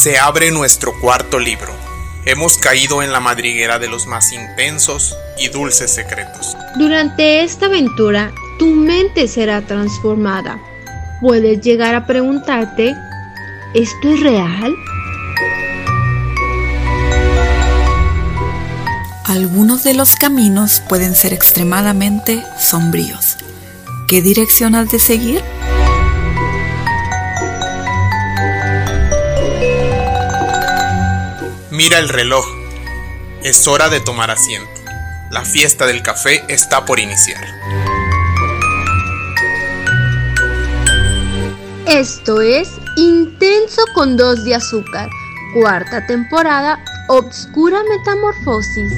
Se abre nuestro cuarto libro. Hemos caído en la madriguera de los más intensos y dulces secretos. Durante esta aventura, tu mente será transformada. Puedes llegar a preguntarte, ¿esto es real? Algunos de los caminos pueden ser extremadamente sombríos. ¿Qué dirección has de seguir? Mira el reloj. Es hora de tomar asiento. La fiesta del café está por iniciar. Esto es Intenso con dos de azúcar, cuarta temporada, Obscura Metamorfosis.